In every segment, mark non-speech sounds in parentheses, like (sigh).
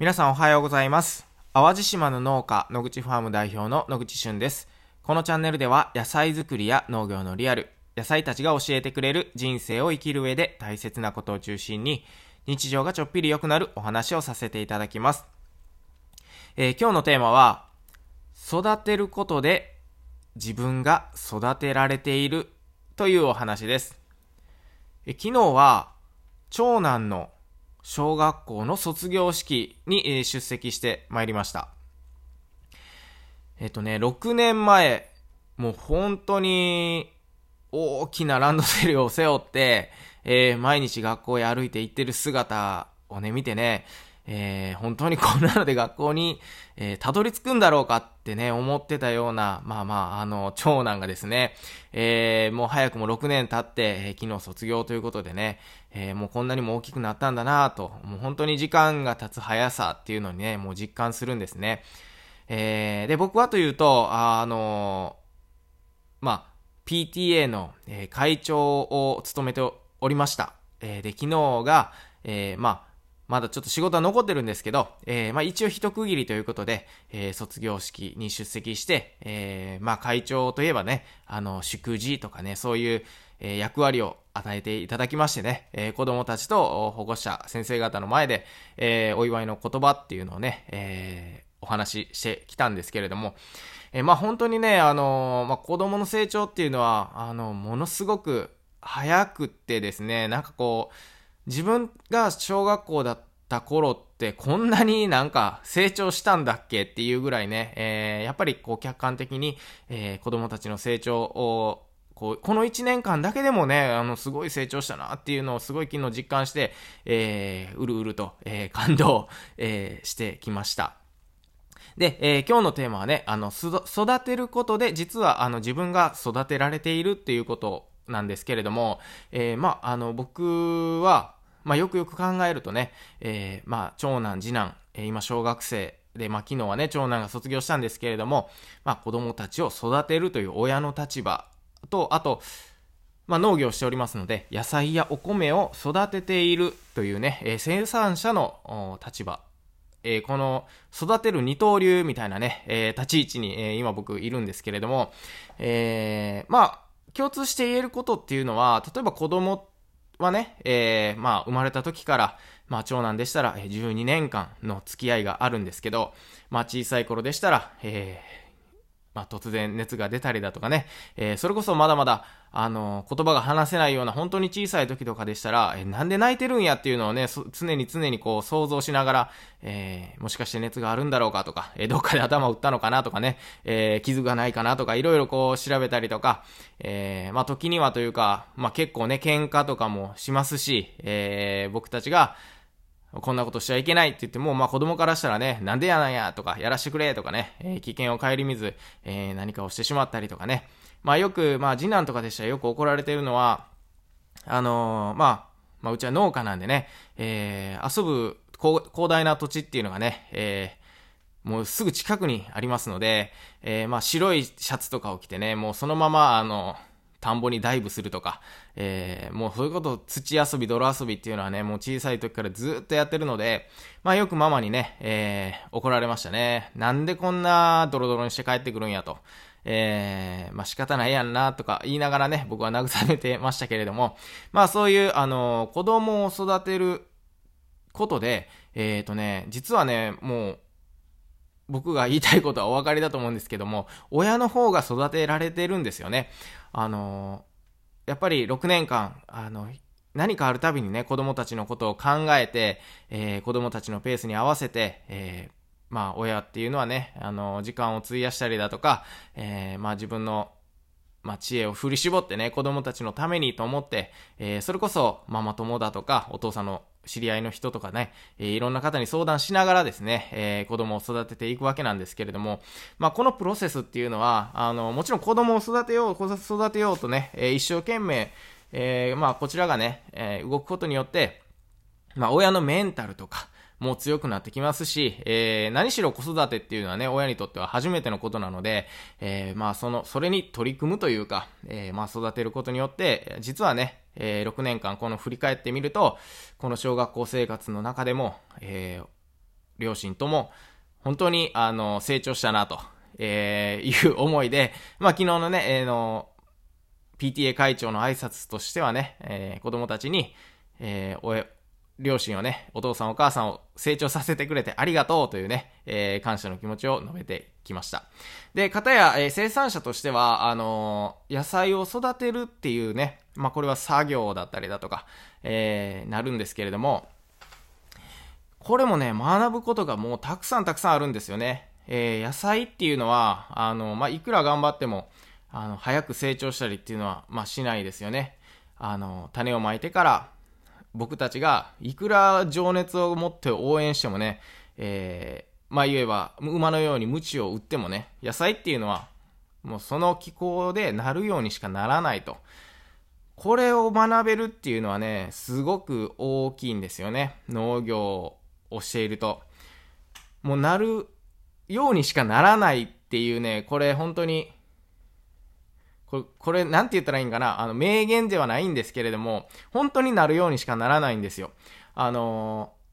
皆さんおはようございます。淡路島の農家、野口ファーム代表の野口俊です。このチャンネルでは野菜作りや農業のリアル、野菜たちが教えてくれる人生を生きる上で大切なことを中心に、日常がちょっぴり良くなるお話をさせていただきます。えー今日のテーマは、育てることで自分が育てられているというお話です。え昨日は長男の小学校の卒業式に出席してまいりました。えっとね、6年前、もう本当に大きなランドセルを背負って、えー毎日学校へ歩いて行ってる姿をね、見てね、えー本当にこんなので学校に、えーたどり着くんだろうかってね、思ってたような、まあまあ、あの、長男がですね、えーもう早くも6年経って、えー昨日卒業ということでね、えーもうこんなにも大きくなったんだなと、もう本当に時間が経つ速さっていうのにね、もう実感するんですね。えーで、僕はというと、ああのまあ、PTA の、えー会長を務めておりました。えーで、昨日が、えーまあ、まだちょっと仕事は残ってるんですけど、えーまあ一応一区切りということで、えー卒業式に出席して、えーまあ会長といえばね、あの、祝辞とかね、そういう、えー役割を与えていただきましてね、えー子供たちと保護者、先生方の前で、えーお祝いの言葉っていうのをね、えーお話ししてきたんですけれども、えーまあ本当にね、あのーまあ子供の成長っていうのは、あの、ものすごく早くってですね、なんかこう、自分が小学校だった頃ってこんなになんか成長したんだっけっていうぐらいね、えーやっぱりこう客観的に、えー子供たちの成長をこう、この1年間だけでもね、あの、すごい成長したなっていうのをすごい昨日実感して、えーうるうると、えー感動、えーしてきました。で、えー今日のテーマはね、あの、育てることで、実は、あの、自分が育てられているっていうことをなんですけれども、えーまあ、あの、僕は、まあ、よくよく考えるとね、えーまあ、長男、次男、えー今、小学生で、まあ、昨日はね、長男が卒業したんですけれども、まあ、子供たちを育てるという親の立場と、あと、まあ、農業しておりますので、野菜やお米を育てているというね、えー生産者の立場。えーこの育てる二刀流みたいなね、えー立ち位置に、えー今僕いるんですけれども、えーまあ、共通して言えることっていうのは、例えば子供はね、えーまあ、生まれた時から、まあ、長男でしたら、12年間の付き合いがあるんですけど、まあ、小さい頃でしたら、えーまあ、突然熱が出たりだとかね、えーそれこそまだまだ、あの言葉が話せないような本当に小さい時とかでしたら、えなんで泣いてるんやっていうのをね、常に常にこう想像しながら、えーもしかして熱があるんだろうかとか、えどっかで頭を打ったのかなとかね、えー傷がないかなとか、いろいろこう調べたりとか、えまあ時にはというか、まあ結構ね、喧嘩とかもしますし、え僕たちが、こんなことしちゃいけないって言っても、まあ子供からしたらね、なんでやなんやとか、やらしてくれとかね、えー危険を顧みず、えー何かをしてしまったりとかね。まあよく、まあ次男とかでしたらよく怒られてるのは、あのーまあ、まあうちは農家なんでね、えー遊ぶ広大な土地っていうのがね、えーもうすぐ近くにありますので、えーまあ白いシャツとかを着てね、もうそのまま、あの、田んぼにダイブするとか、えーもうそういうこと、土遊び、泥遊びっていうのはね、もう小さい時からずっとやってるので、まあよくママにね、えー怒られましたね。なんでこんなドロドロにして帰ってくるんやと。えーまあ仕方ないやんなとか言いながらね、僕は慰めてましたけれども、まあそういう、あの、子供を育てることで、えっ、とね、実はね、もう、僕が言いたいことはお分かりだと思うんですけども、親の方が育てられてるんですよね。あのやっぱり6年間、あの、何かあるたびにね、子供たちのことを考えて、えー子供たちのペースに合わせて、えーまあ、親っていうのはね、あの、時間を費やしたりだとか、えーまあ自分の、まあ、知恵を振り絞ってね、子供たちのためにと思って、えーそれこそママ友だとか、お父さんの知り合いの人とかね、えーいろんな方に相談しながらですね、えー子供を育てていくわけなんですけれども、まあ、このプロセスっていうのは、あの、もちろん子供を育てよう、子育てようとね、えー一生懸命、えまあ、こちらがね、え動くことによって、まあ、親のメンタルとか、も強くなってきますし、えー何しろ子育てっていうのはね、親にとっては初めてのことなので、えーまあその、それに取り組むというか、えーまあ育てることによって、実はね、えー6年間この振り返ってみると、この小学校生活の中でも、えー両親とも、本当に、あの、成長したなと、えー、いう思いで、まあ、昨日のね、えー、の、PTA 会長の挨拶としてはね、えー、子供たちに、えー、両親をね、お父さんお母さんを成長させてくれてありがとうというね、えー、感謝の気持ちを述べてきました。で、かたや、えー、生産者としては、あのー、野菜を育てるっていうね、まあ、これは作業だったりだとか、えー、なるんですけれども、これもね、学ぶことがもうたくさんたくさんあるんですよね。えー、野菜っていうのは、あの、まあ、いくら頑張っても、あの、早く成長したりっていうのは、まあ、しないですよね。あの、種をまいてから、僕たちがいくら情熱を持って応援してもね、えー、まあ言えば、馬のように鞭を打ってもね、野菜っていうのは、もうその気候でなるようにしかならないと。これを学べるっていうのはね、すごく大きいんですよね。農業をしていると。もうなるようにしかならないっていうね、これ本当にこれ、これ、なんて言ったらいいんかな？あの、名言ではないんですけれども、本当になるようにしかならないんですよ。あのー、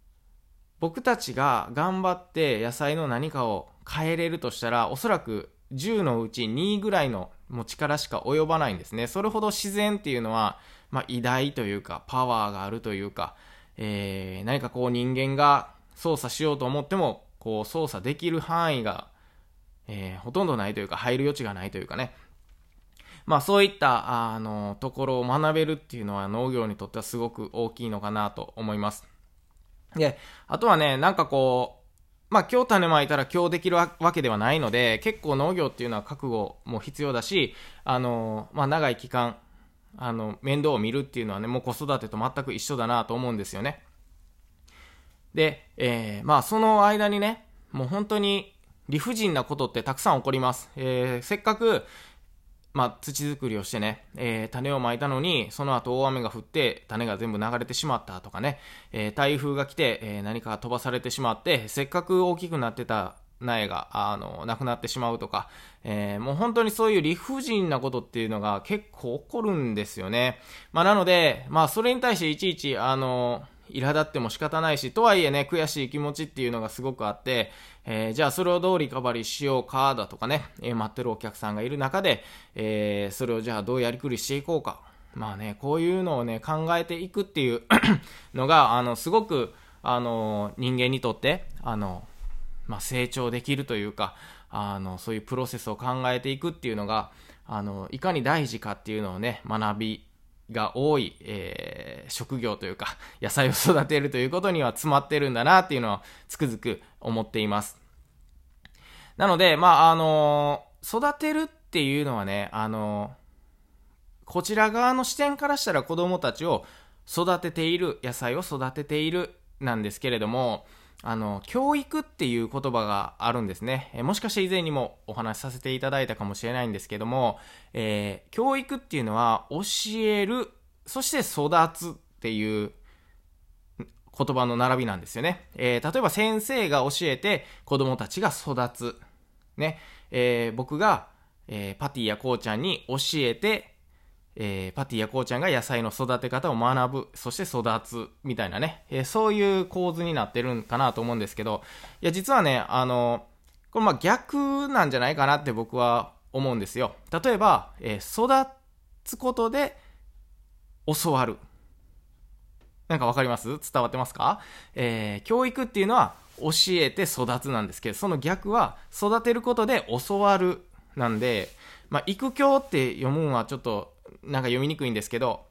僕たちが頑張って野菜の何かを変えれるとしたら、おそらく10のうち2ぐらいのもう力しか及ばないんですね。それほど自然っていうのは、まあ、偉大というか、パワーがあるというか、えー、何かこう人間が操作しようと思っても、こう操作できる範囲が、えー、ほとんどないというか、入る余地がないというかね。まあそういったあのところを学べるっていうのは農業にとってはすごく大きいのかなと思います。で、あとはね、なんかこう、まあ今日種まいたら今日できるわけではないので、結構農業っていうのは覚悟も必要だし、あの、まあ長い期間、あの、面倒を見るっていうのはね、もう子育てと全く一緒だなと思うんですよね。で、えー、まあその間にね、もう本当に理不尽なことってたくさん起こります。えー、せっかく、まあ、土作りをしてね、えー、種をまいたのに、その後大雨が降って、種が全部流れてしまったとかね、えー、台風が来て、えー、何か飛ばされてしまって、せっかく大きくなってた苗が、あの、なくなってしまうとか、えー、もう本当にそういう理不尽なことっていうのが結構起こるんですよね。まあ、なので、まあ、それに対していちいち、あの、苛立っても仕方ないし、とはいえね、悔しい気持ちっていうのがすごくあって、えー、じゃあそれをどうリカバリーしようかだとかね、えー、待ってるお客さんがいる中で、えー、それをじゃあどうやりくりしていこうか。まあね、こういうのをね、考えていくっていう (coughs) のが、あの、すごく、あの、人間にとって、あの、まあ、成長できるというか、あの、そういうプロセスを考えていくっていうのが、あの、いかに大事かっていうのをね、学びが多い、えー、職業というか、(laughs) 野菜を育てるということには詰まってるんだなっていうのはつくづく思っています。なので、まあ、あのー、育てるっていうのはね、あのー、こちら側の視点からしたら子供たちを育てている、野菜を育てているなんですけれども、あの、教育っていう言葉があるんですね。えもしかして以前にもお話しさせていただいたかもしれないんですけども、えー、教育っていうのは教える、そして育つっていう言葉の並びなんですよね。えー、例えば先生が教えて子供たちが育つ。ね。えー、僕が、えパティやこうちゃんに教えてえー、パティやこうちゃんが野菜の育て方を学ぶ、そして育つ、みたいなね、えー、そういう構図になってるんかなと思うんですけど、いや、実はね、あの、これま逆なんじゃないかなって僕は思うんですよ。例えば、えー、育つことで教わる。なんかわかります？伝わってますか？えー、教育っていうのは教えて育つなんですけど、その逆は育てることで教わるなんで、まあ、育教って読むのはちょっとなんか読みにくいんですけど、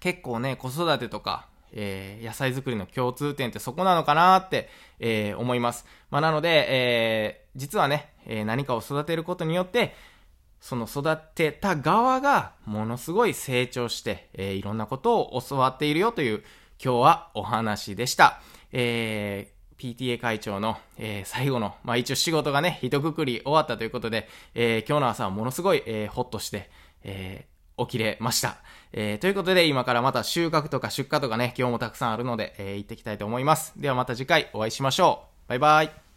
結構ね、子育てとか、えー、野菜作りの共通点ってそこなのかなって、えー、思います。まあ、なので、えー、実はね、え何かを育てることによって、その育てた側がものすごい成長して、えいろんなことを教わっているよという今日はお話でした。え PTA 会長の、え最後の、まあ、一応仕事がね、一括り終わったということで、え今日の朝はものすごい、えほっとして、え起きれました。えー、ということで、今からまた収穫とか出荷とかね、今日もたくさんあるので、えー、行ってきたいと思います。ではまた次回お会いしましょう。バイバイ。